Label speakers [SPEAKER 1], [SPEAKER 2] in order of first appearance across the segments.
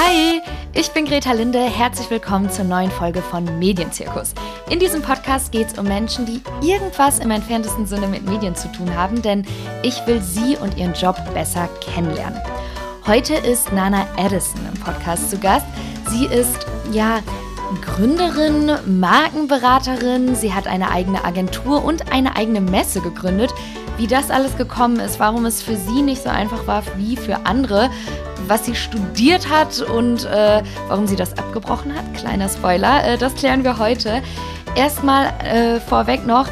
[SPEAKER 1] Hi, ich bin Greta Linde. Herzlich willkommen zur neuen Folge von Medienzirkus. In diesem Podcast geht es um Menschen, die irgendwas im entferntesten Sinne mit Medien zu tun haben, denn ich will sie und ihren Job besser kennenlernen. Heute ist Nana Edison im Podcast zu Gast. Sie ist, ja, Gründerin, Markenberaterin, sie hat eine eigene Agentur und eine eigene Messe gegründet. Wie das alles gekommen ist, warum es für sie nicht so einfach war wie für andere, was sie studiert hat und äh, warum sie das abgebrochen hat, kleiner Spoiler, äh, das klären wir heute. Erstmal äh, vorweg noch,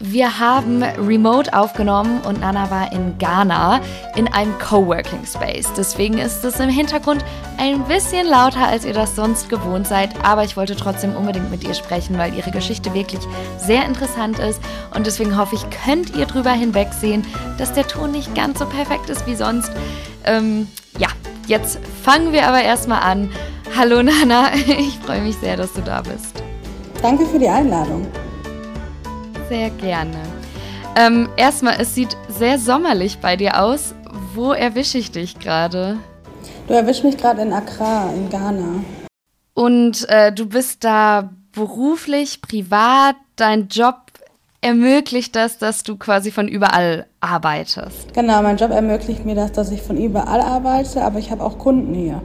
[SPEAKER 1] wir haben remote aufgenommen und Nana war in Ghana in einem Coworking Space. Deswegen ist es im Hintergrund ein bisschen lauter, als ihr das sonst gewohnt seid. Aber ich wollte trotzdem unbedingt mit ihr sprechen, weil ihre Geschichte wirklich sehr interessant ist. Und deswegen hoffe ich, könnt ihr drüber hinwegsehen, dass der Ton nicht ganz so perfekt ist wie sonst. Ähm, ja, jetzt fangen wir aber erstmal an. Hallo Nana, ich freue mich sehr, dass du da bist.
[SPEAKER 2] Danke für die Einladung.
[SPEAKER 1] Sehr gerne. Ähm, erstmal, es sieht sehr sommerlich bei dir aus. Wo erwische ich dich gerade?
[SPEAKER 2] Du erwischst mich gerade in Accra, in Ghana.
[SPEAKER 1] Und äh, du bist da beruflich, privat, dein Job ermöglicht das, dass du quasi von überall arbeitest.
[SPEAKER 2] Genau, mein Job ermöglicht mir das, dass ich von überall arbeite, aber ich habe auch Kunden hier.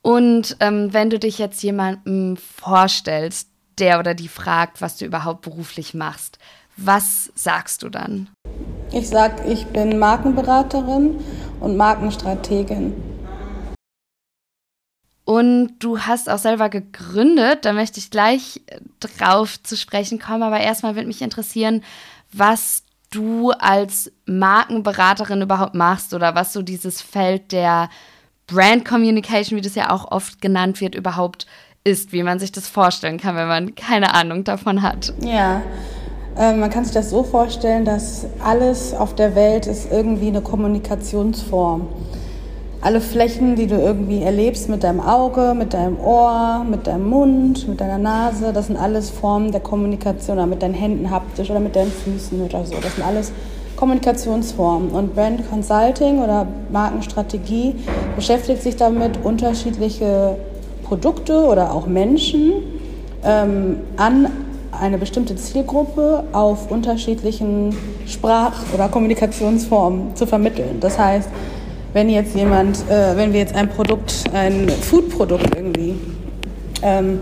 [SPEAKER 1] Und ähm, wenn du dich jetzt jemandem vorstellst, der oder die fragt, was du überhaupt beruflich machst, was sagst du dann?
[SPEAKER 2] Ich sag, ich bin Markenberaterin und Markenstrategin.
[SPEAKER 1] Und du hast auch selber gegründet, da möchte ich gleich drauf zu sprechen kommen, aber erstmal würde mich interessieren, was du als Markenberaterin überhaupt machst oder was so dieses Feld der Brand Communication, wie das ja auch oft genannt wird, überhaupt ist, wie man sich das vorstellen kann, wenn man keine Ahnung davon hat.
[SPEAKER 2] Ja, äh, man kann sich das so vorstellen, dass alles auf der Welt ist irgendwie eine Kommunikationsform. Alle Flächen, die du irgendwie erlebst mit deinem Auge, mit deinem Ohr, mit deinem Mund, mit deiner Nase, das sind alles Formen der Kommunikation, oder mit deinen Händen haptisch oder mit deinen Füßen oder so. Das sind alles Kommunikationsformen. Und Brand Consulting oder Markenstrategie beschäftigt sich damit, unterschiedliche Produkte oder auch Menschen ähm, an eine bestimmte Zielgruppe auf unterschiedlichen Sprach- oder Kommunikationsformen zu vermitteln. Das heißt, wenn jetzt jemand, äh, wenn wir jetzt ein Produkt, ein Foodprodukt irgendwie ähm,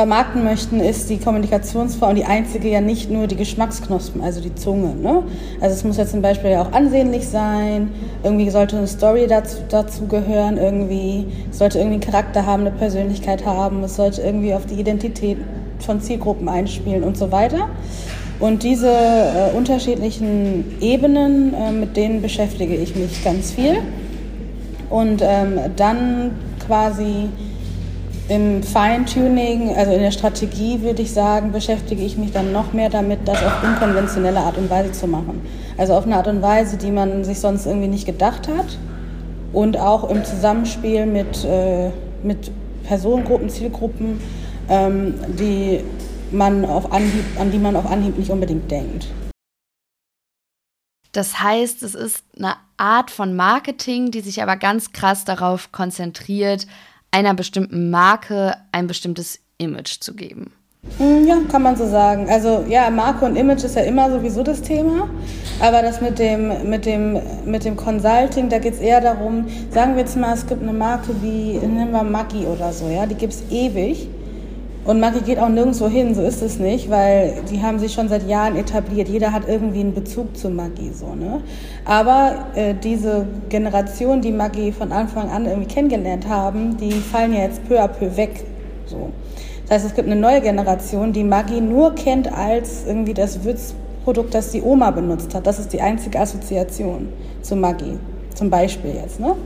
[SPEAKER 2] vermarkten möchten, ist die Kommunikationsform die einzige ja nicht nur die Geschmacksknospen, also die Zunge. Ne? Also es muss ja zum Beispiel ja auch ansehnlich sein, irgendwie sollte eine Story dazu, dazu gehören, irgendwie, sollte irgendwie einen Charakter haben, eine Persönlichkeit haben, es sollte irgendwie auf die Identität von Zielgruppen einspielen und so weiter. Und diese äh, unterschiedlichen Ebenen, äh, mit denen beschäftige ich mich ganz viel. Und ähm, dann quasi im Feintuning, also in der Strategie würde ich sagen, beschäftige ich mich dann noch mehr damit, das auf unkonventionelle Art und Weise zu machen. Also auf eine Art und Weise, die man sich sonst irgendwie nicht gedacht hat und auch im Zusammenspiel mit, äh, mit Personengruppen, Zielgruppen, ähm, die man auf Anhieb, an die man auf Anhieb nicht unbedingt denkt.
[SPEAKER 1] Das heißt, es ist eine Art von Marketing, die sich aber ganz krass darauf konzentriert, einer bestimmten Marke ein bestimmtes Image zu geben.
[SPEAKER 2] Hm, ja, kann man so sagen. Also ja, Marke und Image ist ja immer sowieso das Thema. Aber das mit dem, mit dem, mit dem Consulting, da geht es eher darum, sagen wir jetzt mal, es gibt eine Marke wie, nehmen wir Maggi oder so, ja, die gibt es ewig. Und Maggi geht auch nirgendwo hin, so ist es nicht, weil die haben sich schon seit Jahren etabliert. Jeder hat irgendwie einen Bezug zu Maggi, so, ne? Aber äh, diese Generation, die Maggi von Anfang an irgendwie kennengelernt haben, die fallen ja jetzt peu à peu weg, so. Das heißt, es gibt eine neue Generation, die Maggi nur kennt als irgendwie das Würzprodukt, das die Oma benutzt hat. Das ist die einzige Assoziation zu Maggi, zum Beispiel jetzt, ne?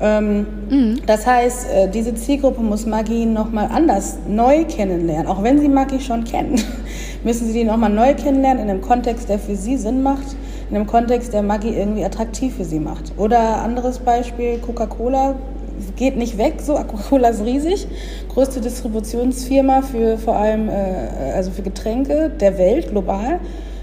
[SPEAKER 2] Ähm, mhm. Das heißt, äh, diese Zielgruppe muss Maggi nochmal anders neu kennenlernen. Auch wenn sie Maggi schon kennen, müssen sie die nochmal neu kennenlernen in einem Kontext, der für sie Sinn macht, in einem Kontext, der Maggi irgendwie attraktiv für sie macht. Oder anderes Beispiel, Coca-Cola geht nicht weg, so Coca-Cola ist riesig, größte Distributionsfirma für vor allem, äh, also für Getränke der Welt global.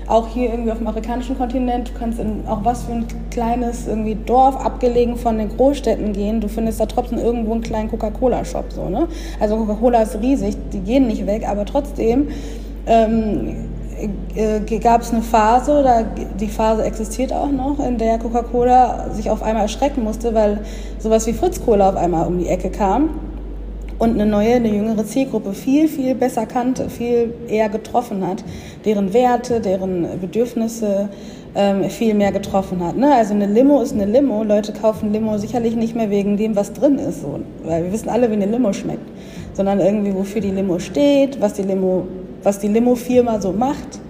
[SPEAKER 2] Auch hier irgendwie auf dem afrikanischen Kontinent, du kannst in auch was für ein kleines irgendwie Dorf abgelegen von den Großstädten gehen, du findest da trotzdem irgendwo einen kleinen Coca-Cola-Shop. So, ne? Also Coca-Cola ist riesig, die gehen nicht weg, aber trotzdem ähm, äh, gab es eine Phase, oder die Phase existiert auch noch, in der Coca-Cola sich auf einmal erschrecken musste, weil sowas wie Fritz Cola auf einmal um die Ecke kam und eine neue, eine jüngere Zielgruppe viel, viel besser kannte, viel eher getroffen hat, deren Werte, deren Bedürfnisse ähm, viel mehr getroffen hat. Ne? Also eine Limo ist eine Limo. Leute kaufen Limo sicherlich nicht mehr wegen dem, was drin ist, so. weil wir wissen alle, wie eine Limo schmeckt, sondern irgendwie, wofür die Limo steht, was die Limo, was die Limo-Firma so macht.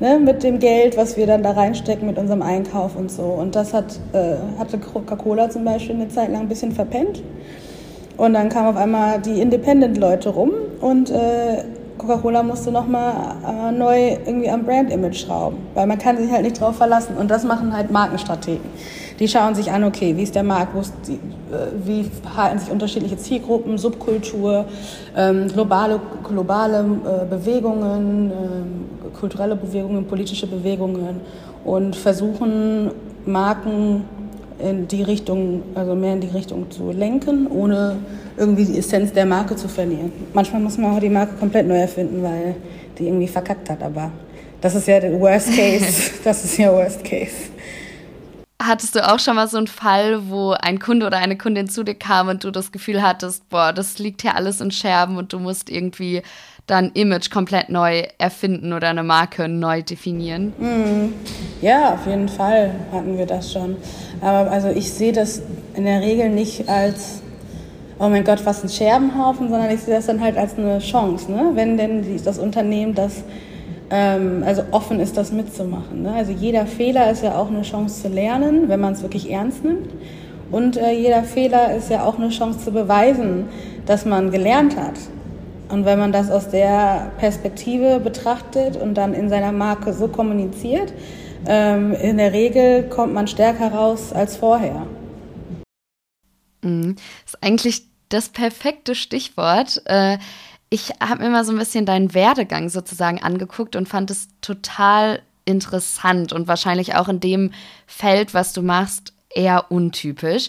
[SPEAKER 2] Ne, mit dem Geld, was wir dann da reinstecken mit unserem Einkauf und so. Und das hat, äh, hatte Coca-Cola zum Beispiel eine Zeit lang ein bisschen verpennt. Und dann kamen auf einmal die Independent-Leute rum und äh, Coca-Cola musste nochmal äh, neu irgendwie am Brand-Image schrauben, weil man kann sich halt nicht drauf verlassen. Und das machen halt Markenstrategen. Die schauen sich an, okay, wie ist der Markt, die, äh, wie verhalten sich unterschiedliche Zielgruppen, Subkultur, ähm, globale, globale äh, Bewegungen, äh, kulturelle Bewegungen, politische Bewegungen und versuchen Marken in die Richtung, also mehr in die Richtung zu lenken, ohne irgendwie die Essenz der Marke zu verlieren. Manchmal muss man auch die Marke komplett neu erfinden, weil die irgendwie verkackt hat, aber das ist ja der Worst Case. Das ist ja Worst Case.
[SPEAKER 1] Hattest du auch schon mal so einen Fall, wo ein Kunde oder eine Kundin zu dir kam und du das Gefühl hattest, boah, das liegt hier alles in Scherben und du musst irgendwie dein Image komplett neu erfinden oder eine Marke neu definieren?
[SPEAKER 2] Mhm. Ja, auf jeden Fall hatten wir das schon. Aber also ich sehe das in der Regel nicht als oh mein Gott, was ein Scherbenhaufen, sondern ich sehe das dann halt als eine Chance, ne? wenn denn das Unternehmen das also offen ist, das mitzumachen. Ne? Also jeder Fehler ist ja auch eine Chance zu lernen, wenn man es wirklich ernst nimmt. Und äh, jeder Fehler ist ja auch eine Chance zu beweisen, dass man gelernt hat. Und wenn man das aus der Perspektive betrachtet und dann in seiner Marke so kommuniziert, ähm, in der Regel kommt man stärker raus als vorher.
[SPEAKER 1] Mhm. Das ist eigentlich das perfekte Stichwort. Äh, ich habe mir mal so ein bisschen deinen Werdegang sozusagen angeguckt und fand es total interessant und wahrscheinlich auch in dem Feld, was du machst, eher untypisch.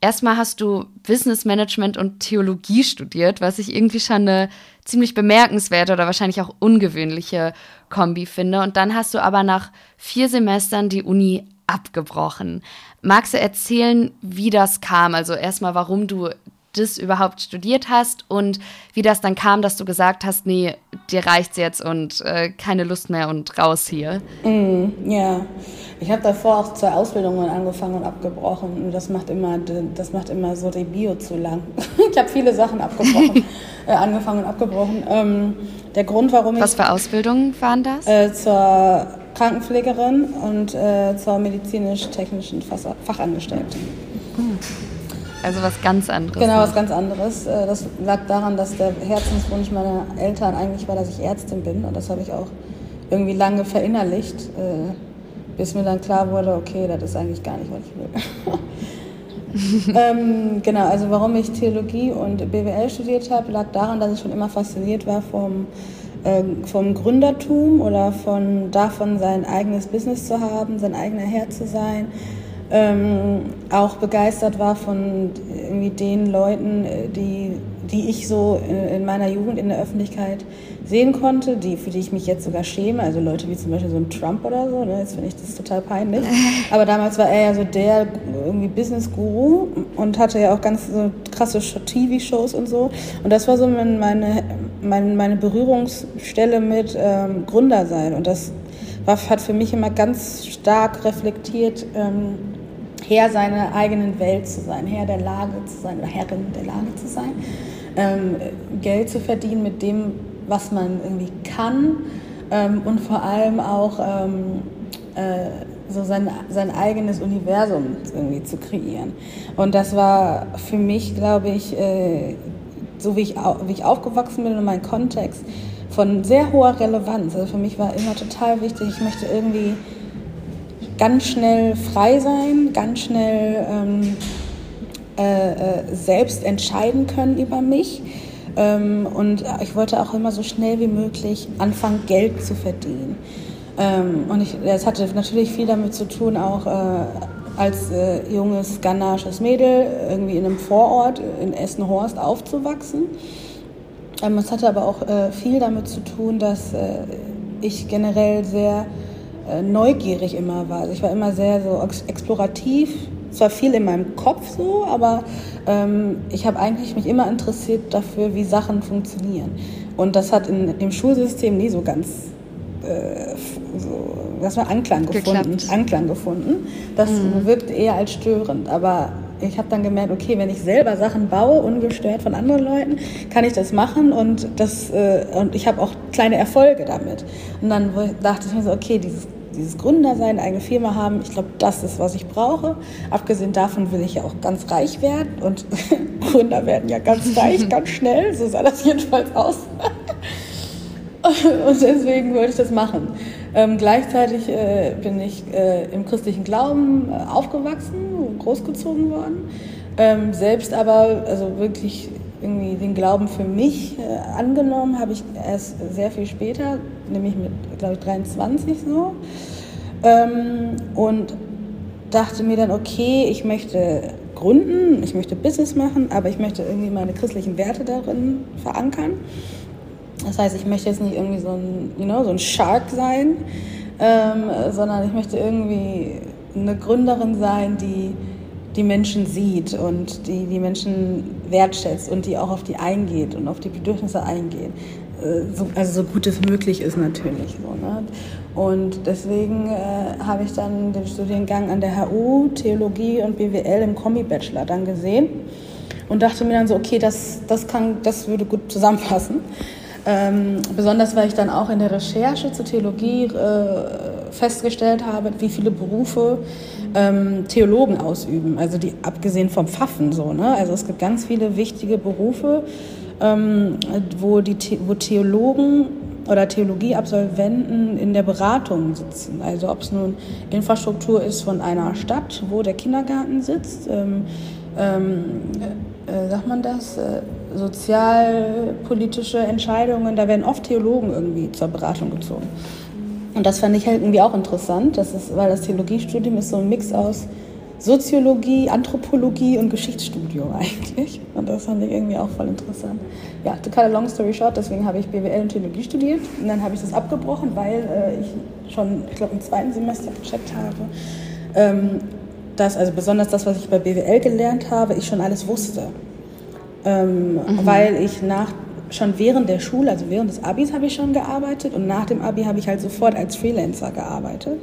[SPEAKER 1] Erstmal hast du Business Management und Theologie studiert, was ich irgendwie schon eine ziemlich bemerkenswerte oder wahrscheinlich auch ungewöhnliche Kombi finde. Und dann hast du aber nach vier Semestern die Uni abgebrochen. Magst du erzählen, wie das kam? Also erstmal, warum du das überhaupt studiert hast und wie das dann kam, dass du gesagt hast, nee, dir reicht's jetzt und äh, keine Lust mehr und raus hier.
[SPEAKER 2] Mm, ja, ich habe davor auch zwei Ausbildungen angefangen und abgebrochen und das macht immer, das macht immer so die Bio zu lang. ich habe viele Sachen abgebrochen, äh, angefangen und abgebrochen. Ähm, der Grund, warum
[SPEAKER 1] ich... Was für Ausbildungen waren das?
[SPEAKER 2] Äh, zur Krankenpflegerin und äh, zur medizinisch-technischen Fachangestellten.
[SPEAKER 1] Also was ganz anderes.
[SPEAKER 2] Genau, was ganz anderes. Äh, das lag daran, dass der Herzenswunsch meiner Eltern eigentlich war, dass ich Ärztin bin. Und das habe ich auch irgendwie lange verinnerlicht, äh, bis mir dann klar wurde, okay, das ist eigentlich gar nicht, was ich will. ähm, genau, also warum ich Theologie und BWL studiert habe, lag daran, dass ich schon immer fasziniert war vom ähm, vom Gründertum oder von davon sein eigenes Business zu haben, sein eigener Herr zu sein. Ähm, auch begeistert war von irgendwie den Leuten, äh, die, die ich so in meiner Jugend in der Öffentlichkeit sehen konnte, die, für die ich mich jetzt sogar schäme. Also Leute wie zum Beispiel so ein Trump oder so, ne? jetzt finde ich das total peinlich. Aber damals war er ja so der irgendwie Business-Guru und hatte ja auch ganz so krasse TV-Shows und so. Und das war so meine, meine, meine Berührungsstelle mit ähm, Gründersein. Und das war, hat für mich immer ganz stark reflektiert, ähm, Herr seiner eigenen Welt zu sein, Herr der Lage zu sein oder Herrin der Lage zu sein, ähm, Geld zu verdienen mit dem, was man irgendwie kann ähm, und vor allem auch ähm, äh, so sein, sein eigenes Universum irgendwie zu kreieren. Und das war für mich, glaube ich, äh, so wie ich, wie ich aufgewachsen bin und mein Kontext, von sehr hoher Relevanz. Also für mich war immer total wichtig, ich möchte irgendwie ganz schnell frei sein, ganz schnell ähm, äh, äh, selbst entscheiden können über mich. Ähm, und ich wollte auch immer so schnell wie möglich anfangen, Geld zu verdienen. Ähm, und es hatte natürlich viel damit zu tun, auch äh, als äh, junges ghanaisches Mädel irgendwie in einem Vorort in Essen-Horst aufzuwachsen. Ähm, es hatte aber auch äh, viel damit zu tun, dass äh, ich generell sehr äh, neugierig immer war. Also ich war immer sehr so explorativ, zwar viel in meinem Kopf so, aber ähm, ich habe eigentlich mich immer interessiert dafür, wie Sachen funktionieren. Und das hat in, im Schulsystem nie so ganz äh, so, das war Anklang gefunden. Anklang gefunden. Das mhm. wirkt eher als störend. Aber ich habe dann gemerkt, okay, wenn ich selber Sachen baue, ungestört von anderen Leuten, kann ich das machen und, das, äh, und ich habe auch kleine Erfolge damit. Und dann dachte ich mir so, okay, dieses, dieses Gründersein, eigene Firma haben, ich glaube, das ist, was ich brauche. Abgesehen davon will ich ja auch ganz reich werden und Gründer werden ja ganz reich, ganz schnell, so sah das jedenfalls aus. und deswegen wollte ich das machen. Ähm, gleichzeitig äh, bin ich äh, im christlichen Glauben äh, aufgewachsen, großgezogen worden. Ähm, selbst aber, also wirklich irgendwie den Glauben für mich äh, angenommen, habe ich erst sehr viel später, nämlich mit, glaube ich, 23 so. Ähm, und dachte mir dann, okay, ich möchte gründen, ich möchte Business machen, aber ich möchte irgendwie meine christlichen Werte darin verankern. Das heißt, ich möchte jetzt nicht irgendwie so ein, you know, so ein Shark sein, ähm, sondern ich möchte irgendwie eine Gründerin sein, die die Menschen sieht und die die Menschen wertschätzt und die auch auf die eingeht und auf die Bedürfnisse eingeht. Äh, so, also so gut es möglich ist natürlich. So, ne? Und deswegen äh, habe ich dann den Studiengang an der HU, Theologie und BWL im Kombi-Bachelor dann gesehen und dachte mir dann so, okay, das, das, kann, das würde gut zusammenpassen. Ähm, besonders weil ich dann auch in der Recherche zur Theologie äh, festgestellt habe, wie viele Berufe ähm, Theologen ausüben, also die abgesehen vom Pfaffen so. Ne? Also es gibt ganz viele wichtige Berufe, ähm, wo, die, wo Theologen oder Theologieabsolventen in der Beratung sitzen. Also ob es nun Infrastruktur ist von einer Stadt, wo der Kindergarten sitzt, ähm, ähm, äh, sagt man das, äh, sozialpolitische Entscheidungen, da werden oft Theologen irgendwie zur Beratung gezogen. Und das fand ich halt irgendwie auch interessant, das ist, weil das Theologiestudium ist so ein Mix aus Soziologie, Anthropologie und Geschichtsstudium eigentlich. Und das fand ich irgendwie auch voll interessant. Ja, to cut a long story short, deswegen habe ich BWL und Theologie studiert. Und dann habe ich das abgebrochen, weil äh, ich schon, ich glaube, im zweiten Semester gecheckt habe, ähm, dass, also besonders das, was ich bei BWL gelernt habe, ich schon alles wusste. Ähm, mhm. Weil ich nach, schon während der Schule, also während des Abis habe ich schon gearbeitet und nach dem Abi habe ich halt sofort als Freelancer gearbeitet.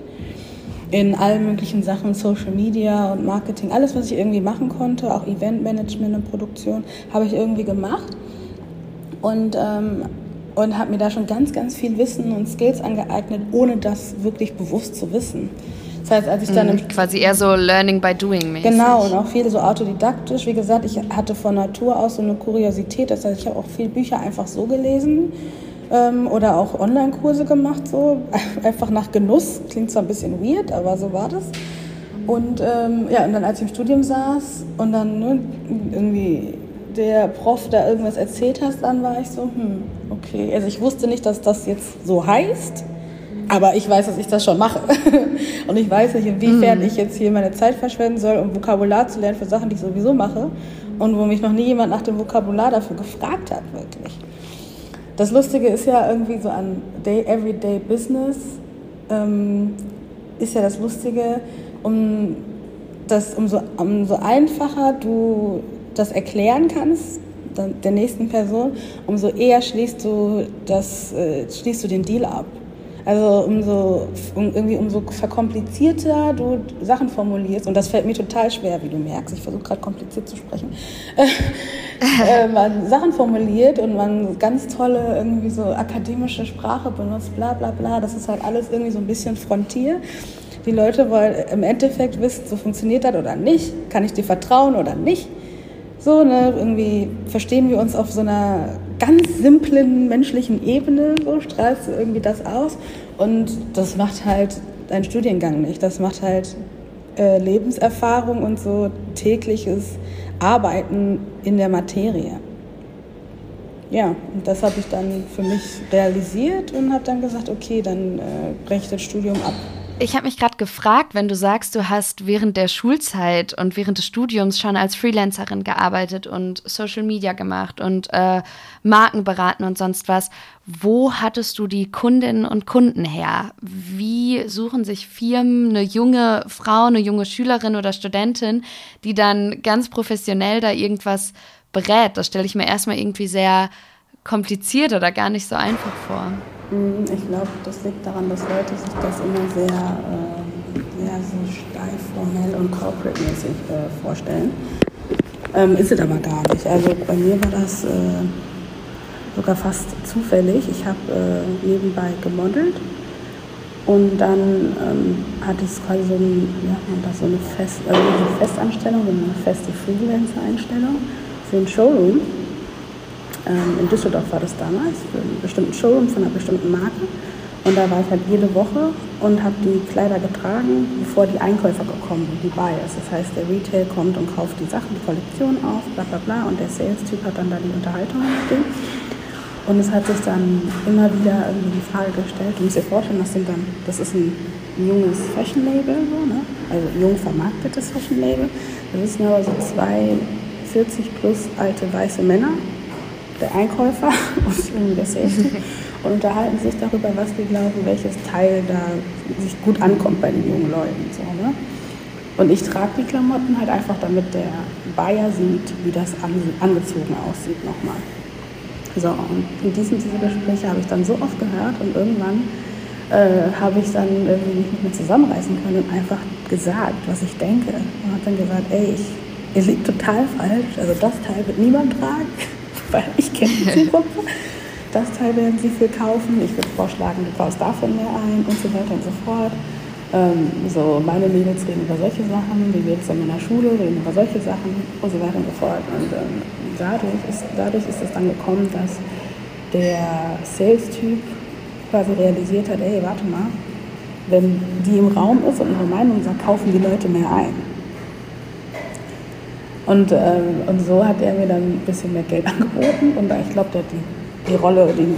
[SPEAKER 2] In allen möglichen Sachen, Social Media und Marketing, alles, was ich irgendwie machen konnte, auch Eventmanagement und Produktion, habe ich irgendwie gemacht. Und, ähm, und habe mir da schon ganz, ganz viel Wissen und Skills angeeignet, ohne das wirklich bewusst zu wissen.
[SPEAKER 1] Das heißt, als ich dann mhm, quasi eher so Learning by Doing mäßig.
[SPEAKER 2] Genau und auch viel so autodidaktisch. Wie gesagt, ich hatte von Natur aus so eine Kuriosität. Das heißt, ich habe auch viele Bücher einfach so gelesen ähm, oder auch Online-Kurse gemacht so einfach nach Genuss. Klingt zwar ein bisschen weird, aber so war das. Und ähm, ja, und dann als ich im Studium saß und dann ne, irgendwie der Prof da irgendwas erzählt hast, dann war ich so, hm, okay. Also ich wusste nicht, dass das jetzt so heißt. Aber ich weiß, dass ich das schon mache. und ich weiß nicht, inwiefern mm. ich jetzt hier meine Zeit verschwenden soll, um Vokabular zu lernen für Sachen, die ich sowieso mache. Und wo mich noch nie jemand nach dem Vokabular dafür gefragt hat, wirklich. Das Lustige ist ja irgendwie so an Day, Everyday Business, ähm, ist ja das Lustige, um das, umso, umso einfacher du das erklären kannst, der nächsten Person, umso eher schließt du, das, äh, schließt du den Deal ab. Also umso, um, irgendwie umso verkomplizierter du Sachen formulierst, und das fällt mir total schwer, wie du merkst, ich versuche gerade kompliziert zu sprechen, äh, man Sachen formuliert und man ganz tolle irgendwie so akademische Sprache benutzt, bla bla bla, das ist halt alles irgendwie so ein bisschen Frontier. Die Leute wollen im Endeffekt wissen, so funktioniert das oder nicht, kann ich dir vertrauen oder nicht. So, ne, irgendwie verstehen wir uns auf so einer ganz simplen menschlichen Ebene, so strahlst du irgendwie das aus. Und das macht halt dein Studiengang nicht. Das macht halt äh, Lebenserfahrung und so tägliches Arbeiten in der Materie. ja, und das habe ich dann für mich realisiert und habe dann gesagt, okay, dann äh, breche ich das Studium ab.
[SPEAKER 1] Ich habe mich gerade gefragt, wenn du sagst, du hast während der Schulzeit und während des Studiums schon als Freelancerin gearbeitet und Social Media gemacht und äh, Marken beraten und sonst was. Wo hattest du die Kundinnen und Kunden her? Wie suchen sich Firmen eine junge Frau, eine junge Schülerin oder Studentin, die dann ganz professionell da irgendwas berät? Das stelle ich mir erstmal irgendwie sehr kompliziert oder gar nicht so einfach vor.
[SPEAKER 2] Mhm, ich glaube, das liegt daran, dass Leute sich das immer sehr, äh, sehr so steif, formell und corporate-mäßig äh, vorstellen. Ähm, ist es aber gar nicht. Also bei mir war das äh, sogar fast zufällig. Ich habe äh, nebenbei gemodelt und dann ähm, hatte ich quasi so, ein, ja, das so eine, Fest, also eine Festanstellung, so eine feste Freelancer-Einstellung für ein Showroom ähm, in Düsseldorf war das damals, für einen bestimmten Showroom von einer bestimmten Marke. Und da war ich halt jede Woche und habe die Kleider getragen, bevor die Einkäufer gekommen sind, die Buyers. Das heißt, der Retail kommt und kauft die Sachen, die Kollektion auf, bla bla bla, und der Sales-Typ hat dann da die Unterhaltung mit dem. Und es hat sich dann immer wieder irgendwie die Frage gestellt, du musst dir vorstellen, das sind dann, das ist ein junges Fashion-Label, so, ne? also jung vermarktetes Fashion-Label. Das sind aber so zwei 40 plus alte weiße Männer, der Einkäufer und der Sales und unterhalten sich darüber, was die glauben, welches Teil da sich gut ankommt bei den jungen Leuten. So, ne? Und ich trage die Klamotten halt einfach, damit der Buyer sieht, wie das angezogen aussieht nochmal. So, und in diesen diese Gespräche habe ich dann so oft gehört und irgendwann äh, habe ich dann irgendwie nicht mehr zusammenreißen können und einfach gesagt, was ich denke. Und habe dann gesagt, ey, ich, ihr liegt total falsch, also das Teil wird niemand tragen weil ich kenne die Zielgruppe. Das Teil werden sie viel kaufen. Ich würde vorschlagen, du baust davon mehr ein und so weiter und so fort. Ähm, so, meine Mädels reden über solche Sachen, die Mädels in meiner Schule reden über solche Sachen und so weiter und so fort. Und ähm, dadurch, ist, dadurch ist es dann gekommen, dass der Sales-Typ quasi realisiert hat, ey, warte mal, wenn die im Raum ist und ihre Meinung sagt, kaufen die Leute mehr ein. Und, ähm, und so hat er mir dann ein bisschen mehr Geld angeboten und ich glaube, der hat die, die Rolle, den,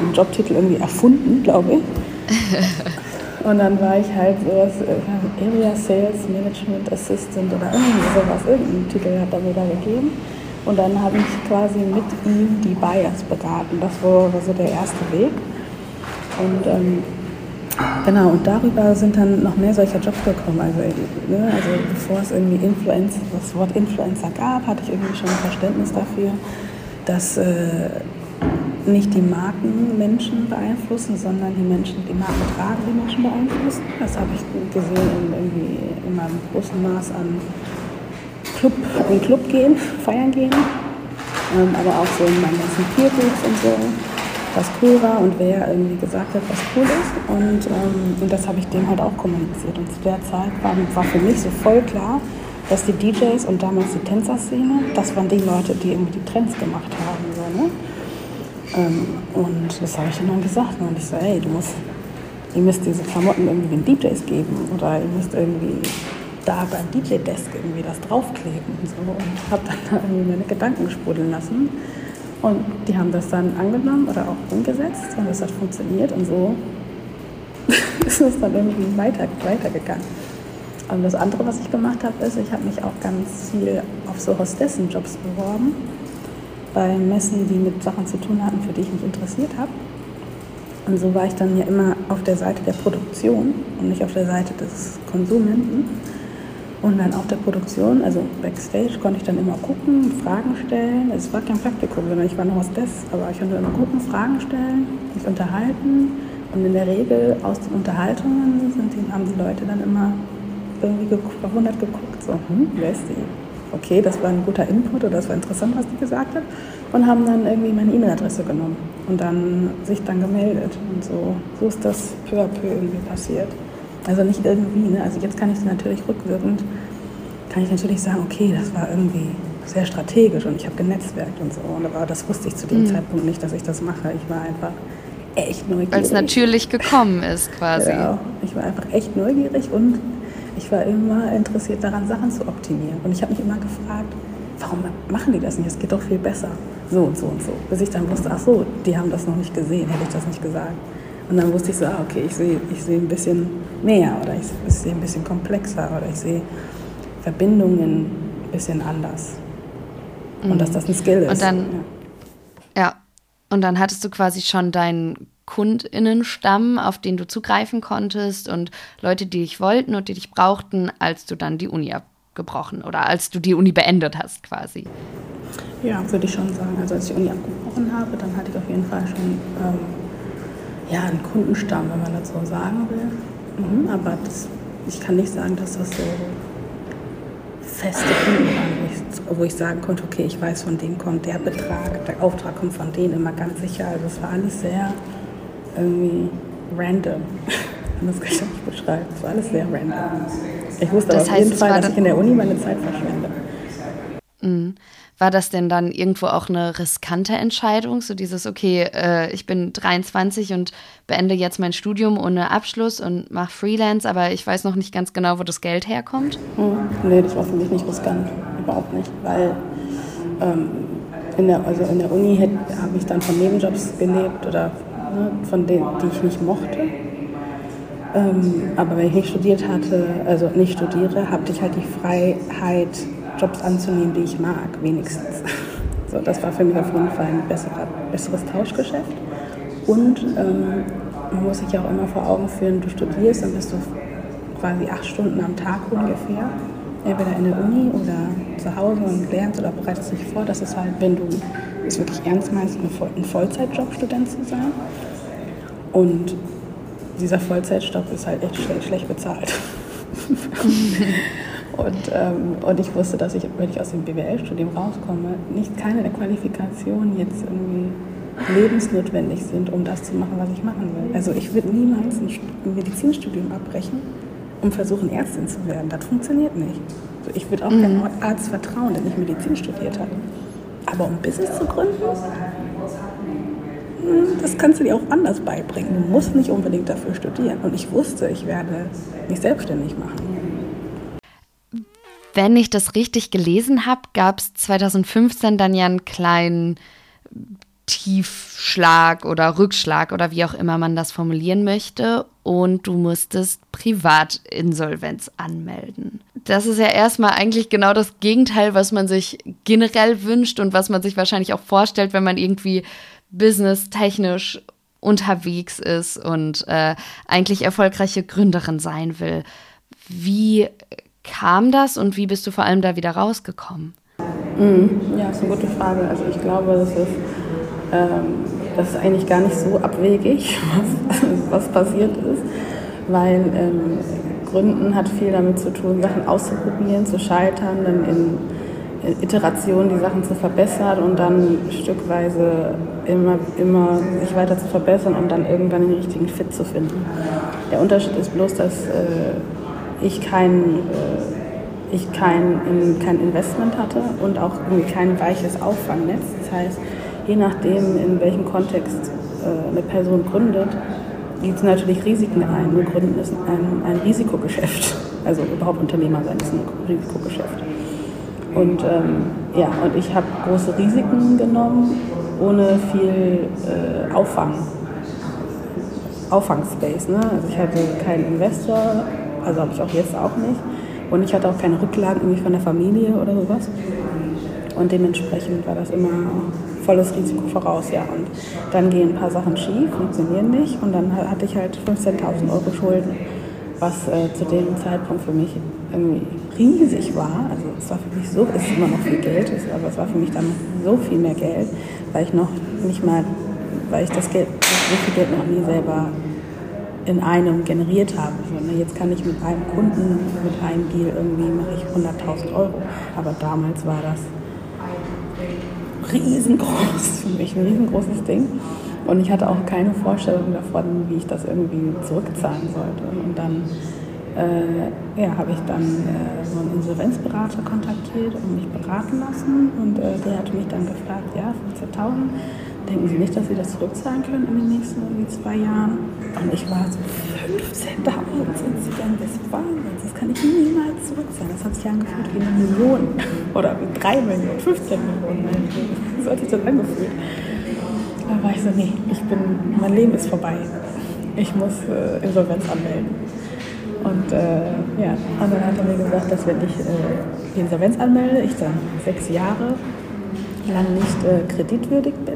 [SPEAKER 2] den, Jobtitel irgendwie erfunden, glaube ich. Und dann war ich halt sowas, äh, Area Sales Management Assistant oder irgendwie sowas, irgendeinen Titel hat er mir da gegeben. Und dann habe ich quasi mit ihm die Buyers beraten. Das war, war so der erste Weg. Und ähm, Genau, und darüber sind dann noch mehr solcher Jobs gekommen. Also, ne, also bevor es irgendwie Influencer, das Wort Influencer gab, hatte ich irgendwie schon ein Verständnis dafür, dass äh, nicht die Marken Menschen beeinflussen, sondern die Menschen, die Marken tragen, die Menschen beeinflussen. Das habe ich gesehen in, irgendwie in meinem großen Maß an Club, in Club gehen, feiern gehen, ähm, aber auch so in meinen ganzen Peer Groups und so was cool war und wer irgendwie gesagt hat, was cool ist. Und, ähm, und das habe ich dem halt auch kommuniziert. Und zu der Zeit war, war für mich so voll klar, dass die DJs und damals die Tänzerszene, das waren die Leute, die irgendwie die Trends gemacht haben. So, ne? ähm, und das habe ich ihnen dann gesagt. Und ich so, ey, du musst, ihr müsst diese Klamotten irgendwie den DJs geben oder ihr müsst irgendwie da beim DJ-Desk irgendwie das draufkleben und so. Und habe dann da irgendwie meine Gedanken sprudeln lassen. Und die haben das dann angenommen oder auch umgesetzt und es hat funktioniert und so ist es dann irgendwie weiter, weitergegangen. Und das andere, was ich gemacht habe, ist, ich habe mich auch ganz viel auf so Hostessenjobs beworben, bei Messen, die mit Sachen zu tun hatten, für die ich mich interessiert habe. Und so war ich dann ja immer auf der Seite der Produktion und nicht auf der Seite des Konsumenten. Und dann auf der Produktion, also Backstage, konnte ich dann immer gucken, Fragen stellen. Es war kein Praktikum, sondern ich war noch Hostess, aber ich konnte immer gucken, Fragen stellen, mich unterhalten. Und in der Regel aus den Unterhaltungen die, haben die Leute dann immer irgendwie verwundert geguckt, so, hm, wer ist die? Okay, das war ein guter Input oder das war interessant, was die gesagt hat. Und haben dann irgendwie meine E-Mail-Adresse genommen und dann sich dann gemeldet. Und so, so ist das peu à peu irgendwie passiert. Also nicht irgendwie, ne? also jetzt kann ich natürlich rückwirkend, kann ich natürlich sagen, okay, das war irgendwie sehr strategisch und ich habe genetzwerkt und so. Aber das wusste ich zu dem mhm. Zeitpunkt nicht, dass ich das mache. Ich war einfach echt neugierig.
[SPEAKER 1] Weil es natürlich gekommen ist quasi.
[SPEAKER 2] Ja, ich war einfach echt neugierig und ich war immer interessiert daran, Sachen zu optimieren. Und ich habe mich immer gefragt, warum machen die das nicht? Es geht doch viel besser. So und so und so. Bis ich dann wusste, ach so, die haben das noch nicht gesehen, hätte ich das nicht gesagt. Und dann wusste ich so, ah, okay, ich sehe ich seh ein bisschen mehr oder ich, ich sehe ein bisschen komplexer oder ich sehe Verbindungen ein bisschen anders. Und mhm. dass das ein Skill ist.
[SPEAKER 1] Und dann, ja. ja. Und dann hattest du quasi schon deinen KundInnenstamm, auf den du zugreifen konntest und Leute, die dich wollten und die dich brauchten, als du dann die Uni abgebrochen oder als du die Uni beendet hast quasi.
[SPEAKER 2] Ja, würde ich schon sagen. Also als ich die Uni abgebrochen habe, dann hatte ich auf jeden Fall schon ähm, ja, einen Kundenstamm, wenn man das so sagen will. Mhm, aber das, ich kann nicht sagen, dass das so feste Kunden waren, wo ich, wo ich sagen konnte, okay, ich weiß, von denen kommt der Betrag, der Auftrag kommt von denen immer ganz sicher. Also es war alles sehr irgendwie random. Das kann ich nicht beschreiben. Es war alles sehr random. Ich wusste das aber auf jeden Fall, dass ich in der Uni meine Zeit verschwende.
[SPEAKER 1] Mhm. War das denn dann irgendwo auch eine riskante Entscheidung? So dieses, okay, äh, ich bin 23 und beende jetzt mein Studium ohne Abschluss und mache Freelance, aber ich weiß noch nicht ganz genau, wo das Geld herkommt?
[SPEAKER 2] Mhm. Nee, das war für mich nicht riskant. Überhaupt nicht. Weil ähm, in, der, also in der Uni habe ich dann von Nebenjobs gelebt oder ne, von denen, die ich nicht mochte. Ähm, aber wenn ich nicht studiert hatte, also nicht studiere, hatte ich halt die Freiheit, Jobs anzunehmen, die ich mag, wenigstens. So, das war für mich auf jeden Fall ein besserer, besseres Tauschgeschäft. Und ähm, man muss sich ja auch immer vor Augen führen, du studierst, dann bist du quasi acht Stunden am Tag ungefähr, entweder in der Uni oder zu Hause und lernst oder bereitest dich vor. Das ist halt, wenn du es wirklich ernst meinst, ein Vollzeitjob Student zu sein. Und dieser Vollzeitjob ist halt echt schlecht, schlecht bezahlt. Und, ähm, und ich wusste, dass ich, wenn ich aus dem BWL-Studium rauskomme, nicht keine der Qualifikationen jetzt irgendwie lebensnotwendig sind, um das zu machen, was ich machen will. Also ich würde niemals ein Medizinstudium abbrechen, um versuchen, Ärztin zu werden. Das funktioniert nicht. Also ich würde auch mhm. keinem Arzt vertrauen, der nicht Medizin studiert hat. Aber um Business zu gründen, hm, das kannst du dir auch anders beibringen. Du musst nicht unbedingt dafür studieren. Und ich wusste, ich werde mich selbstständig machen.
[SPEAKER 1] Wenn ich das richtig gelesen habe, gab es 2015 dann ja einen kleinen Tiefschlag oder Rückschlag oder wie auch immer man das formulieren möchte. Und du musstest Privatinsolvenz anmelden. Das ist ja erstmal eigentlich genau das Gegenteil, was man sich generell wünscht und was man sich wahrscheinlich auch vorstellt, wenn man irgendwie businesstechnisch unterwegs ist und äh, eigentlich erfolgreiche Gründerin sein will. Wie kam das und wie bist du vor allem da wieder rausgekommen?
[SPEAKER 2] Mm, ja, das ist eine gute Frage. Also ich glaube, das ist, ähm, das ist eigentlich gar nicht so abwegig, was, was passiert ist, weil ähm, Gründen hat viel damit zu tun, Sachen auszuprobieren, zu scheitern, dann in, in Iterationen die Sachen zu verbessern und dann stückweise immer, immer sich weiter zu verbessern und dann irgendwann den richtigen Fit zu finden. Der Unterschied ist bloß, dass äh, ich kein, ich kein, kein Investment hatte und auch irgendwie kein weiches Auffangnetz. Das heißt, je nachdem, in welchem Kontext äh, eine Person gründet, geht es natürlich Risiken ein. Nur Gründen ist ein, ein Risikogeschäft. Also überhaupt Unternehmer sein ist ein Risikogeschäft. Und ähm, ja, und ich habe große Risiken genommen, ohne viel äh, Auffang. Auffangspace. Ne? Also ich hatte keinen Investor, also habe ich auch jetzt auch nicht. Und ich hatte auch keine Rücklagen irgendwie von der Familie oder sowas. Und dementsprechend war das immer volles Risiko voraus, ja. Und dann gehen ein paar Sachen schief, funktionieren nicht. Und dann hatte ich halt 15.000 Euro Schulden, was äh, zu dem Zeitpunkt für mich irgendwie riesig war. Also es war für mich so, es ist immer noch viel Geld, aber es war für mich dann so viel mehr Geld, weil ich noch nicht mal, weil ich das Geld, so viel Geld noch nie selber in einem generiert habe. Ne, jetzt kann ich mit einem Kunden, mit einem Deal irgendwie mache ich 100.000 Euro. Aber damals war das riesengroß für mich, ein riesengroßes Ding. Und ich hatte auch keine Vorstellung davon, wie ich das irgendwie zurückzahlen sollte. Und dann äh, ja, habe ich dann äh, so einen Insolvenzberater kontaktiert und mich beraten lassen. Und äh, der hat mich dann gefragt, ja, 15.000 denken Sie nicht, dass Sie das zurückzahlen können in den nächsten zwei Jahren? Und ich war so 15.000 sind Sie dann des Wahnsinns. Das kann ich niemals zurückzahlen. Das hat sich angefühlt wie eine Million oder wie drei Millionen, 15 Millionen. So hat sich das angefühlt. Da war ich so, nee, ich bin, mein Leben ist vorbei. Ich muss äh, Insolvenz anmelden. Und äh, ja, und dann hat er mir gesagt, dass wenn ich äh, die Insolvenz anmelde, ich dann sechs Jahre lang nicht äh, kreditwürdig bin,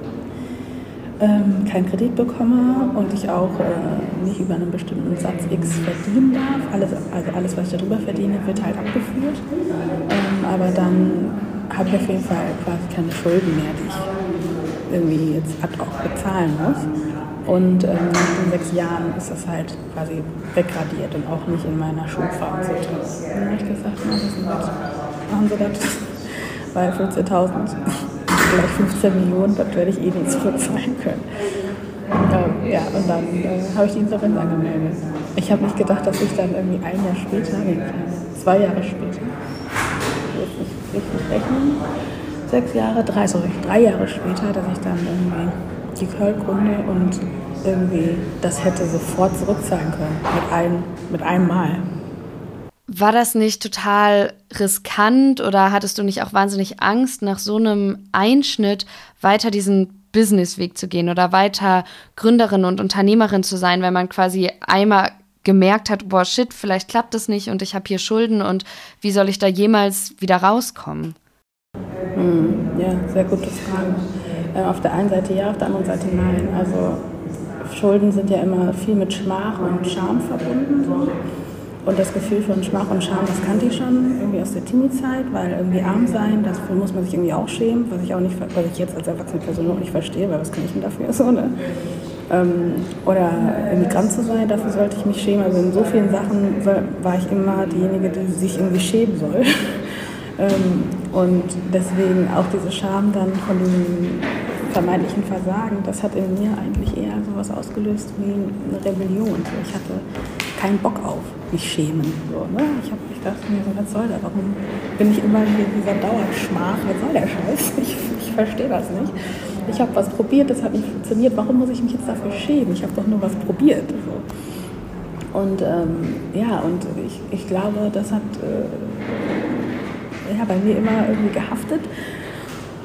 [SPEAKER 2] ähm, keinen Kredit bekomme und ich auch äh, nicht über einen bestimmten Satz X verdienen darf. Alles, also alles, was ich darüber verdiene, wird halt abgeführt. Ähm, aber dann habe ich auf jeden Fall quasi keine Schulden mehr, die ich irgendwie jetzt ad hoc bezahlen muss. Und ähm, nach den sechs Jahren ist das halt quasi wegradiert und auch nicht in meiner Schulphase. Dann habe ich gesagt, na, das machen Sie das, weil 15.000 vielleicht 15 Millionen, das werde ich eh nicht zurückzahlen können. Ähm, ja, und dann äh, habe ich die Insolvenz angemeldet. Ich habe nicht gedacht, dass ich dann irgendwie ein Jahr später, zwei Jahre später, richtig, richtig rechnen, sechs Jahre, drei, sorry, drei Jahre später, dass ich dann irgendwie die gründe und irgendwie das hätte sofort zurückzahlen können, mit einem, mit einem Mal.
[SPEAKER 1] War das nicht total riskant oder hattest du nicht auch wahnsinnig Angst, nach so einem Einschnitt weiter diesen Businessweg zu gehen oder weiter Gründerin und Unternehmerin zu sein, wenn man quasi einmal gemerkt hat, boah, shit, vielleicht klappt das nicht und ich habe hier Schulden und wie soll ich da jemals wieder rauskommen?
[SPEAKER 2] Hm, ja, sehr gute Frage. Äh, auf der einen Seite ja, auf der anderen Seite nein. Also Schulden sind ja immer viel mit Schmach und Scham verbunden. So. Und das Gefühl von Schmach und Scham, das kannte ich schon irgendwie aus der Teenie-Zeit, weil irgendwie arm sein, dafür muss man sich irgendwie auch schämen, was ich auch nicht, was ich jetzt als erwachsene Person auch nicht verstehe, weil was kann ich denn dafür so, ne? Ähm, oder Immigrant zu sein, dafür sollte ich mich schämen. Also in so vielen Sachen war ich immer diejenige, die sich irgendwie schämen soll. ähm, und deswegen auch diese Scham dann von diesem vermeintlichen Versagen, das hat in mir eigentlich eher sowas ausgelöst wie eine Rebellion. Ich hatte keinen Bock auf mich schämen. So, ne? ich, hab, ich dachte mir so, was soll das? Warum bin ich immer hier in dieser Dauerschmach? Was soll der Scheiß? Ich, ich verstehe das nicht. Ich habe was probiert, das hat nicht funktioniert. Warum muss ich mich jetzt dafür schämen? Ich habe doch nur was probiert. So. Und ähm, ja, und ich, ich glaube, das hat äh, ja, bei mir immer irgendwie gehaftet.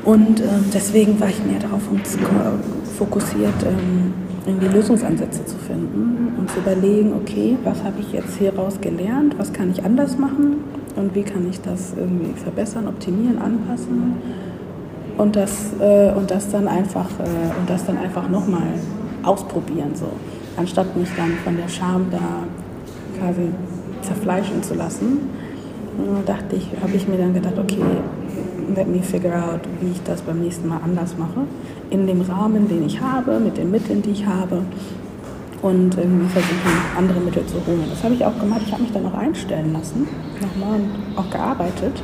[SPEAKER 2] Und ähm, deswegen war ich mehr darauf fokussiert, ähm, irgendwie Lösungsansätze zu finden und zu überlegen, okay, was habe ich jetzt hieraus gelernt, was kann ich anders machen? Und wie kann ich das irgendwie verbessern, optimieren, anpassen? Und das, äh, und das dann einfach äh, einfach nochmal ausprobieren so. Anstatt mich dann von der Scham da quasi zerfleischen zu lassen äh, dachte ich habe ich mir dann gedacht okay let me figure out, wie ich das beim nächsten Mal anders mache. In dem Rahmen, den ich habe, mit den Mitteln, die ich habe. Und irgendwie versuchen, andere Mittel zu holen. Das habe ich auch gemacht. Ich habe mich dann auch einstellen lassen, nochmal und auch gearbeitet.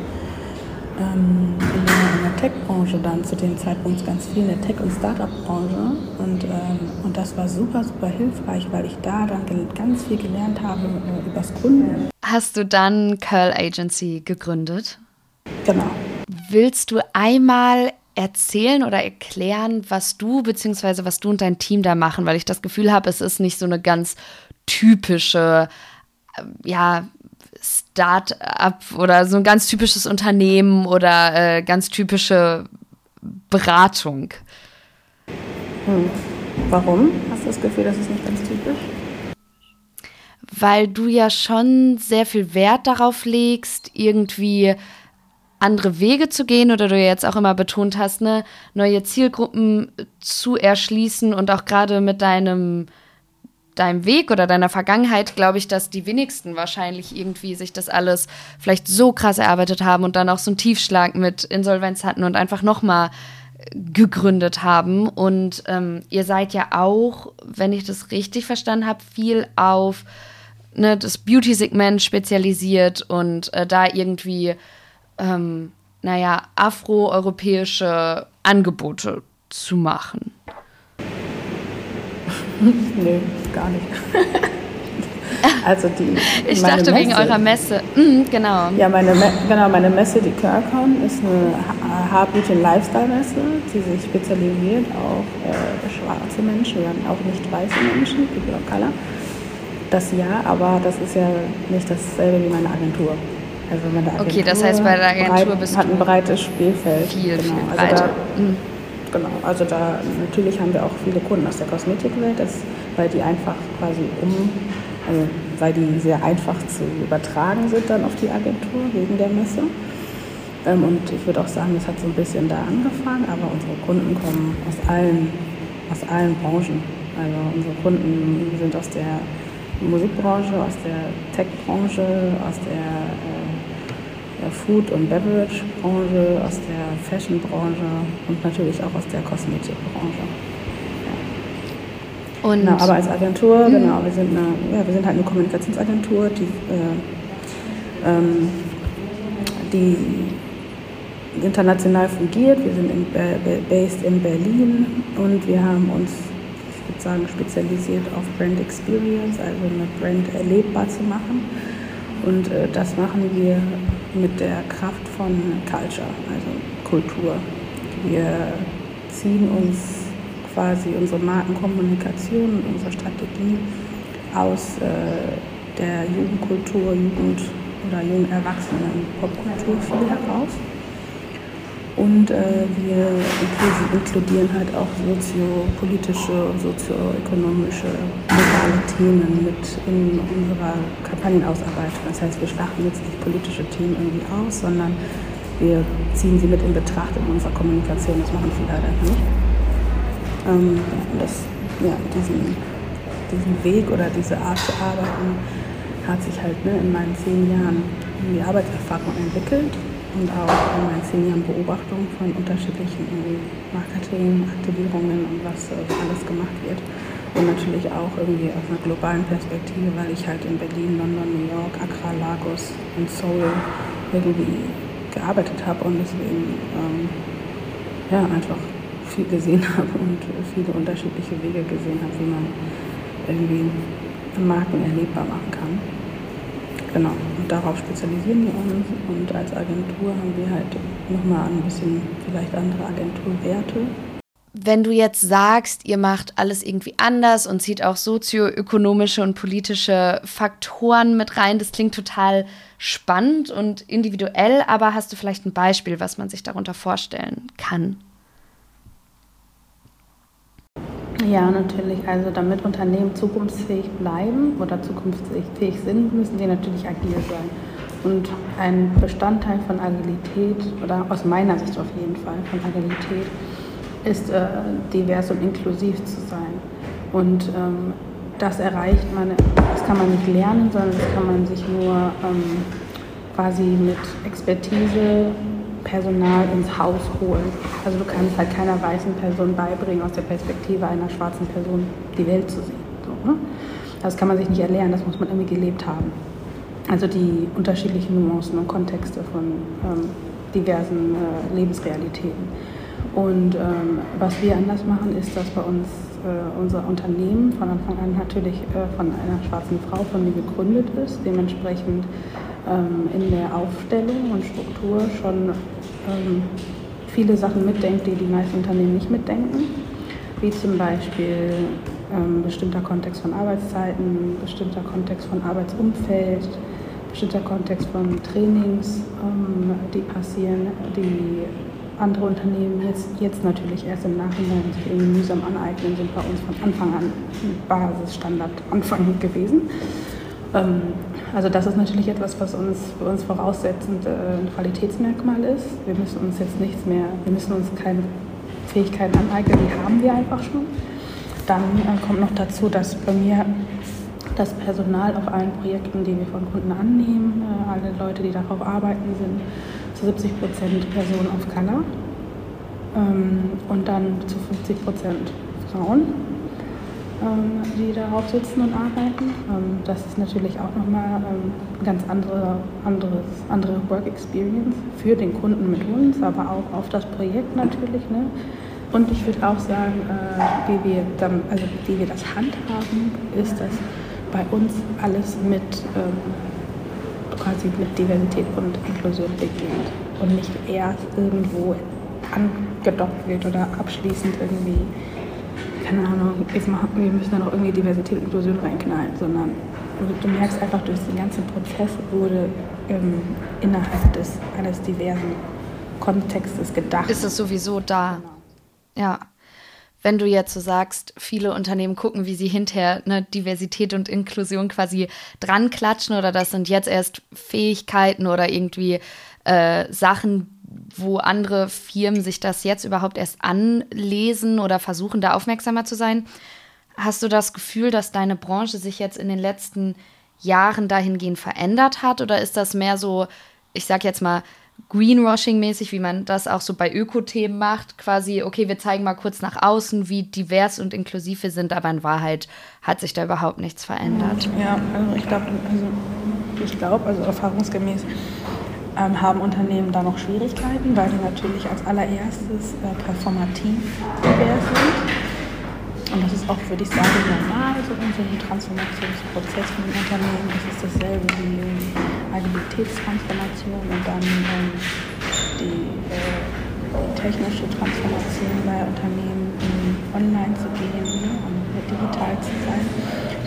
[SPEAKER 2] Ähm, in der, Tech-Branche dann zu dem Zeitpunkt ganz viel, in der Tech- und Startup-Branche. Und, ähm, und das war super, super hilfreich, weil ich da dann ganz viel gelernt habe äh, übers Gründen.
[SPEAKER 1] Hast du dann Curl Agency gegründet?
[SPEAKER 2] Genau.
[SPEAKER 1] Willst du einmal erzählen oder erklären, was du bzw. was du und dein Team da machen? Weil ich das Gefühl habe, es ist nicht so eine ganz typische, äh, ja, Start-up oder so ein ganz typisches Unternehmen oder äh, ganz typische Beratung.
[SPEAKER 2] Hm. Warum hast du das Gefühl, das ist nicht ganz typisch?
[SPEAKER 1] Weil du ja schon sehr viel Wert darauf legst, irgendwie andere Wege zu gehen oder du jetzt auch immer betont hast, ne, neue Zielgruppen zu erschließen und auch gerade mit deinem deinem Weg oder deiner Vergangenheit glaube ich, dass die wenigsten wahrscheinlich irgendwie sich das alles vielleicht so krass erarbeitet haben und dann auch so einen Tiefschlag mit Insolvenz hatten und einfach nochmal gegründet haben. Und ähm, ihr seid ja auch, wenn ich das richtig verstanden habe, viel auf ne, das Beauty-Segment spezialisiert und äh, da irgendwie ähm, naja, afroeuropäische Angebote zu machen?
[SPEAKER 2] nee, gar nicht. Also die.
[SPEAKER 1] ich dachte Messe, wegen eurer Messe. Mhm, genau.
[SPEAKER 2] Ja, meine, genau, meine Messe, die Körkon, ist eine Heartbeat Lifestyle Messe, die sich spezialisiert auf äh, schwarze Menschen, oder auch nicht weiße Menschen, People of Color. Das ja, aber das ist ja nicht dasselbe wie meine Agentur.
[SPEAKER 1] Also meine Agentur okay, das heißt bei der Agentur breit, bist
[SPEAKER 2] hat ein breites Spielfeld.
[SPEAKER 1] Viel, genau. viel
[SPEAKER 2] breiter. Also da, mhm. Genau, also da natürlich haben wir auch viele Kunden aus der Kosmetikwelt, das, weil die einfach quasi um, also weil die sehr einfach zu übertragen sind dann auf die Agentur wegen der Messe. Ähm, und ich würde auch sagen, das hat so ein bisschen da angefangen, aber unsere Kunden kommen aus allen, aus allen Branchen. Also unsere Kunden sind aus der Musikbranche, aus der Tech-Branche, aus der äh, Food- und Beverage-Branche, aus der Fashion-Branche und natürlich auch aus der Kosmetikbranche. Ja. Und genau, aber als Agentur, mhm. genau, wir sind, eine, ja, wir sind halt eine Kommunikationsagentur, die, äh, ähm, die international fungiert. Wir sind in, based in Berlin und wir haben uns, ich würde sagen, spezialisiert auf Brand Experience, also eine Brand erlebbar zu machen. Und äh, das machen wir mit der Kraft von Culture, also Kultur. Wir ziehen uns quasi unsere Markenkommunikation und unsere Strategie aus äh, der Jugendkultur, Jugend- oder jungen Erwachsenen Popkultur viel heraus. Und äh, wir inkludieren halt auch soziopolitische und sozioökonomische Themen mit in unserer Kampagnenausarbeitung. Das heißt, wir schlachten jetzt nicht politische Themen irgendwie aus, sondern wir ziehen sie mit in Betracht in unserer Kommunikation. Das machen viele leider nicht. Ähm, das, ja, diesen, diesen Weg oder diese Art zu arbeiten hat sich halt ne, in meinen zehn Jahren die Arbeitserfahrung entwickelt und auch in meinen zehn Jahren Beobachtung von unterschiedlichen Marketing, Aktivierungen und was äh, alles gemacht wird. Und natürlich auch irgendwie aus einer globalen Perspektive, weil ich halt in Berlin, London, New York, Accra, Lagos und Seoul irgendwie gearbeitet habe und deswegen ähm, ja, einfach viel gesehen habe und viele unterschiedliche Wege gesehen habe, wie man irgendwie Marken erlebbar machen kann. Genau, und darauf spezialisieren wir uns und als Agentur haben wir halt nochmal ein bisschen vielleicht andere Agenturwerte.
[SPEAKER 1] Wenn du jetzt sagst, ihr macht alles irgendwie anders und zieht auch sozioökonomische und politische Faktoren mit rein, das klingt total spannend und individuell, aber hast du vielleicht ein Beispiel, was man sich darunter vorstellen kann?
[SPEAKER 2] Ja, natürlich. Also damit Unternehmen zukunftsfähig bleiben oder zukunftsfähig sind, müssen die natürlich agil sein. Und ein Bestandteil von Agilität, oder aus meiner Sicht auf jeden Fall von Agilität, ist äh, divers und inklusiv zu sein. Und ähm, das erreicht man, das kann man nicht lernen, sondern das kann man sich nur ähm, quasi mit Expertise Personal ins Haus holen. Also du kannst halt keiner weißen Person beibringen, aus der Perspektive einer schwarzen Person die Welt zu sehen. So, ne? Das kann man sich nicht erlernen, das muss man irgendwie gelebt haben. Also die unterschiedlichen Nuancen und Kontexte von ähm, diversen äh, Lebensrealitäten. Und ähm, was wir anders machen, ist, dass bei uns äh, unser Unternehmen von Anfang an natürlich äh, von einer schwarzen Frau von mir gegründet ist, dementsprechend ähm, in der Aufstellung und Struktur schon ähm, viele Sachen mitdenkt, die die meisten Unternehmen nicht mitdenken, wie zum Beispiel ähm, bestimmter Kontext von Arbeitszeiten, bestimmter Kontext von Arbeitsumfeld, bestimmter Kontext von Trainings, ähm, die passieren, die andere Unternehmen jetzt, jetzt natürlich erst im Nachhinein sich irgendwie mühsam aneignen, sind bei uns von Anfang an Basisstandard Anfang gewesen. Ähm, also das ist natürlich etwas, was uns für uns voraussetzend äh, ein Qualitätsmerkmal ist. Wir müssen uns jetzt nichts mehr, wir müssen uns keine Fähigkeiten aneignen, die haben wir einfach schon. Dann äh, kommt noch dazu, dass bei mir das Personal auf allen Projekten, die wir von Kunden annehmen, äh, alle Leute, die darauf arbeiten, sind zu 70 Prozent Personen of Color ähm, und dann zu 50 Prozent Frauen ähm, die darauf sitzen und arbeiten. Ähm, das ist natürlich auch nochmal ähm, eine ganz andere, anderes, andere Work Experience für den Kunden mit uns, aber auch auf das Projekt natürlich. Ne? Und ich würde auch sagen, äh, wie, wir dann, also wie wir das handhaben, ist, dass bei uns alles mit ähm, quasi mit Diversität und Inklusion beginnt und nicht erst irgendwo angedockt wird oder abschließend irgendwie, keine Ahnung, jetzt machen, wir müssen da noch irgendwie Diversität und Inklusion reinknallen, sondern du merkst einfach, durch den ganzen Prozess wurde ähm, innerhalb des, eines diversen Kontextes gedacht.
[SPEAKER 1] Ist es sowieso da? Genau. Ja wenn du jetzt so sagst, viele Unternehmen gucken, wie sie hinterher ne, Diversität und Inklusion quasi dran klatschen oder das sind jetzt erst Fähigkeiten oder irgendwie äh, Sachen, wo andere Firmen sich das jetzt überhaupt erst anlesen oder versuchen, da aufmerksamer zu sein. Hast du das Gefühl, dass deine Branche sich jetzt in den letzten Jahren dahingehend verändert hat oder ist das mehr so, ich sag jetzt mal, Greenwashing-mäßig, wie man das auch so bei Ökothemen macht, quasi, okay, wir zeigen mal kurz nach außen, wie divers und inklusiv wir sind, aber in Wahrheit hat sich da überhaupt nichts verändert.
[SPEAKER 2] Ja, also ich glaube, also ich also erfahrungsgemäß ähm, haben Unternehmen da noch Schwierigkeiten, weil sie natürlich als allererstes äh, performativ divers sind. Und das ist auch, würde ich sagen, normal, so in so einem Transformationsprozess von Unternehmen. Das ist dasselbe wie Agilitätstransformation und dann ähm, die, äh, die, technische Transformation bei Unternehmen, um online zu gehen ne, und digital zu sein.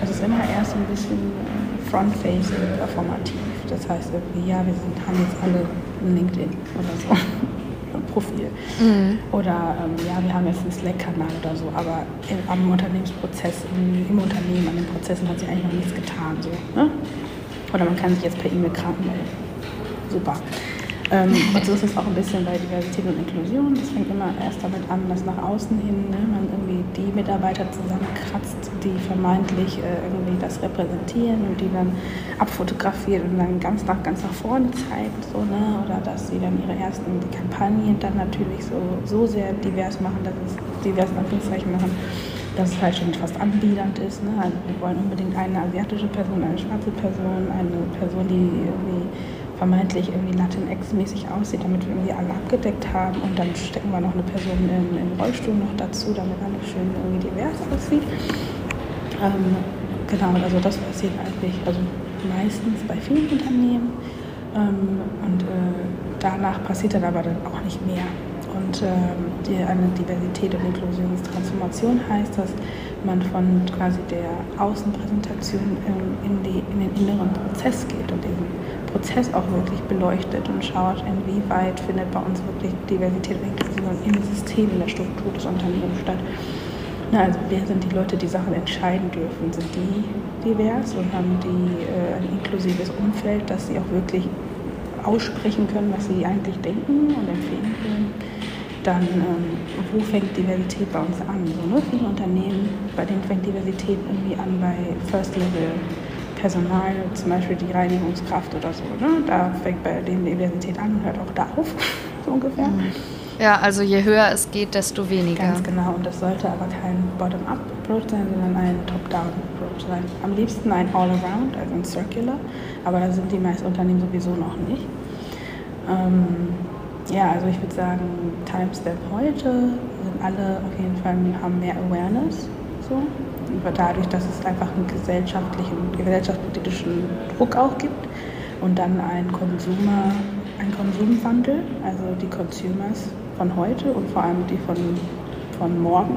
[SPEAKER 2] Das ist immer erst ein bisschen äh, front-facing, performativ. Das heißt irgendwie, ja, wir sind, haben jetzt alle ein LinkedIn oder so. Profil. Mhm. Oder ähm, ja, wir haben jetzt einen Slack-Kanal oder so, aber im, am Unternehmensprozess, im, im, Unternehmen, an den Prozessen hat sich eigentlich noch nichts getan. So, ne? Oder man kann sich jetzt per E-Mail krank melden. Super. Ähm, und so ist es auch ein bisschen bei Diversität und Inklusion. Das fängt immer erst damit an, dass nach außen hin ne, man irgendwie die Mitarbeiter zusammenkratzt, die vermeintlich äh, irgendwie das repräsentieren und die dann abfotografiert und dann ganz nach, ganz nach vorne zeigt. So, ne? Oder dass sie dann ihre ersten Kampagnen dann natürlich so, so sehr divers machen, dass es divers in Anführungszeichen machen dass es halt schon fast anbiedernd ist. Ne? Also wir wollen unbedingt eine asiatische Person, eine schwarze Person, eine Person, die irgendwie vermeintlich irgendwie Latinx-mäßig aussieht, damit wir irgendwie alle abgedeckt haben. Und dann stecken wir noch eine Person in, im Rollstuhl noch dazu, damit alles schön irgendwie divers aussieht. Ähm, genau, also das passiert eigentlich also meistens bei vielen Unternehmen. Ähm, und äh, danach passiert dann aber dann auch nicht mehr. Und ähm, die, eine Diversität und Inklusionstransformation heißt, dass man von quasi der Außenpräsentation in, in, die, in den inneren Prozess geht und diesen Prozess auch wirklich beleuchtet und schaut, inwieweit findet bei uns wirklich Diversität und Inklusion im System, in der Struktur des Unternehmens statt. Na, also wer sind die Leute, die Sachen entscheiden dürfen? Sind die divers und haben die äh, ein inklusives Umfeld, dass sie auch wirklich aussprechen können, was sie eigentlich denken und empfehlen können? Dann, ähm, wo fängt Diversität bei uns an? So, ne? Viele Unternehmen, bei denen fängt Diversität irgendwie an bei First Level Personal, zum Beispiel die Reinigungskraft oder so. Ne? Da fängt bei denen Diversität an und hört auch da auf, so ungefähr. Mhm.
[SPEAKER 1] Ja, also je höher es geht, desto weniger.
[SPEAKER 2] Ganz genau. Und das sollte aber kein Bottom-up-Approach sein, sondern ein Top-down-Approach sein. Am liebsten ein All-around, also ein Circular. Aber da sind die meisten Unternehmen sowieso noch nicht. Ähm, ja, also ich würde sagen, Timestep heute sind alle auf jeden Fall, haben mehr Awareness. So dadurch, dass es einfach einen gesellschaftlichen, gesellschaftspolitischen Druck auch gibt und dann ein Konsumer, ein Konsumwandel, also die Consumers von heute und vor allem die von, von morgen,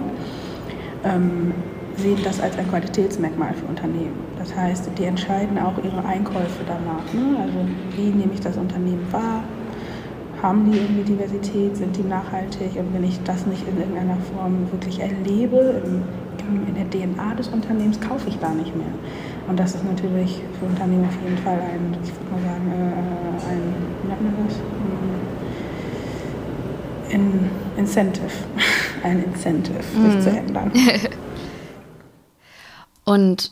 [SPEAKER 2] ähm, sehen das als ein Qualitätsmerkmal für Unternehmen. Das heißt, die entscheiden auch ihre Einkäufe danach. Ne? Also wie nehme ich das Unternehmen wahr? Haben die irgendwie Diversität? Sind die nachhaltig? Und wenn ich das nicht in irgendeiner Form wirklich erlebe, im in der DNA des Unternehmens kaufe ich da nicht mehr. Und das ist natürlich für Unternehmen auf jeden Fall ein, ich würde mal sagen, äh, ein, wie nennt man das? In Incentive. ein Incentive, sich mm. zu ändern.
[SPEAKER 1] Und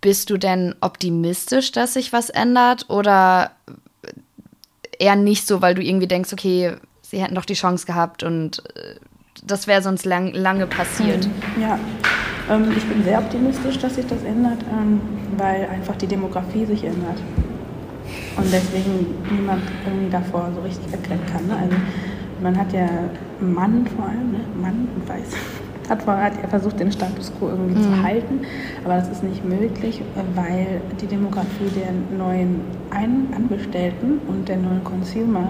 [SPEAKER 1] bist du denn optimistisch, dass sich was ändert oder eher nicht so, weil du irgendwie denkst, okay, sie hätten doch die Chance gehabt und äh, das wäre sonst lang, lange passiert.
[SPEAKER 2] Mhm. Ja, ähm, ich bin sehr optimistisch, dass sich das ändert, ähm, weil einfach die Demografie sich ändert. Und deswegen niemand irgendwie davor so richtig erkennen kann. Ne? Also man hat ja Mann vor allem, ne? Mann und Weiß, hat, hat er versucht, den Status quo irgendwie mhm. zu halten, aber das ist nicht möglich, weil die Demografie der neuen Ein Angestellten und der neuen Consumer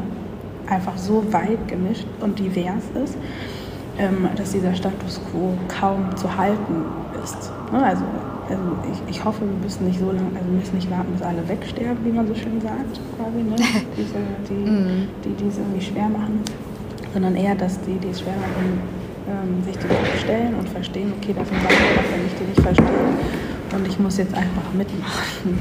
[SPEAKER 2] einfach so weit gemischt und divers ist, ähm, dass dieser Status quo kaum zu halten ist. Ne, also, also ich, ich hoffe, wir müssen nicht so lange, also wir müssen nicht warten, bis alle wegsterben, wie man so schön sagt, quasi, ne? Diese, die, mm. die, die es irgendwie schwer machen, sondern eher, dass die, die es schwer machen, ähm, sich die Frage stellen und verstehen, okay, das sind Sachen, davon ich die nicht verstehe und ich muss jetzt einfach mitmachen.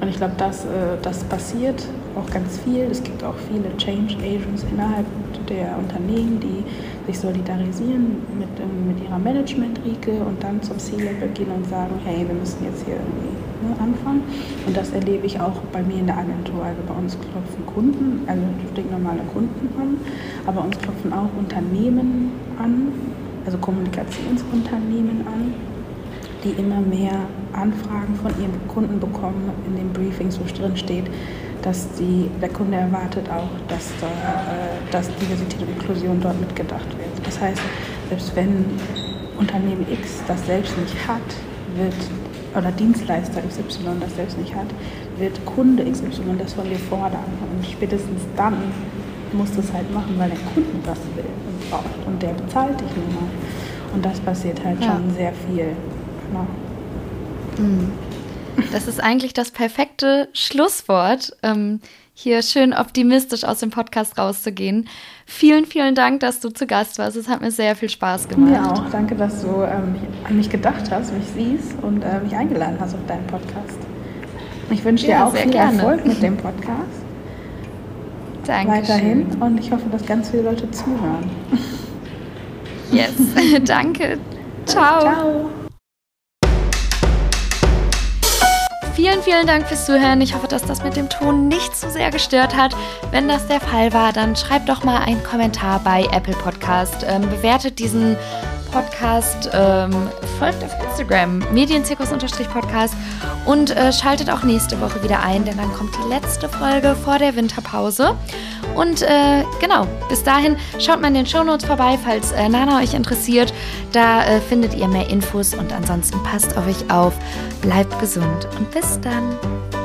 [SPEAKER 2] Und ich glaube, das, äh, das passiert auch ganz viel. Es gibt auch viele Change Agents innerhalb der Unternehmen, die sich solidarisieren mit, ähm, mit ihrer Management-Riege und dann zum C-Level gehen und sagen, hey, wir müssen jetzt hier irgendwie ne, anfangen. Und das erlebe ich auch bei mir in der Agentur. Also bei uns klopfen Kunden, also stinknormale Kunden an, aber uns klopfen auch Unternehmen an, also Kommunikationsunternehmen an, die immer mehr Anfragen von ihren Kunden bekommen in den Briefings, wo drin steht, dass die, der Kunde erwartet auch, dass, da, äh, dass Diversität und Inklusion dort mitgedacht wird. Das heißt, selbst wenn Unternehmen X das selbst nicht hat, wird oder Dienstleister XY das selbst nicht hat, wird Kunde XY das von dir fordern. Und spätestens dann musst du es halt machen, weil der Kunde das will und braucht. Und der bezahlt dich nun mal. Und das passiert halt ja. schon sehr viel. Genau.
[SPEAKER 1] Mhm. Das ist eigentlich das perfekte Schlusswort, ähm, hier schön optimistisch aus dem Podcast rauszugehen. Vielen, vielen Dank, dass du zu Gast warst. Es hat mir sehr viel Spaß gemacht.
[SPEAKER 2] Mir auch. Danke, dass du ähm, an mich gedacht hast, mich siehst und äh, mich eingeladen hast auf deinen Podcast. Ich wünsche dir ja, auch viel gerne. Erfolg mit dem Podcast.
[SPEAKER 1] Danke.
[SPEAKER 2] Weiterhin und ich hoffe, dass ganz viele Leute zuhören.
[SPEAKER 1] Yes, danke. Ciao. Ciao. Vielen, vielen Dank fürs Zuhören. Ich hoffe, dass das mit dem Ton nicht zu sehr gestört hat. Wenn das der Fall war, dann schreibt doch mal einen Kommentar bei Apple Podcast. Ähm, bewertet diesen Podcast, ähm, folgt auf Instagram, Medienzirkus-Podcast und äh, schaltet auch nächste Woche wieder ein, denn dann kommt die letzte Folge vor der Winterpause. Und äh, genau, bis dahin schaut mal in den Shownotes vorbei, falls äh, Nana euch interessiert. Da äh, findet ihr mehr Infos und ansonsten passt auf euch auf, bleibt gesund und bis dann.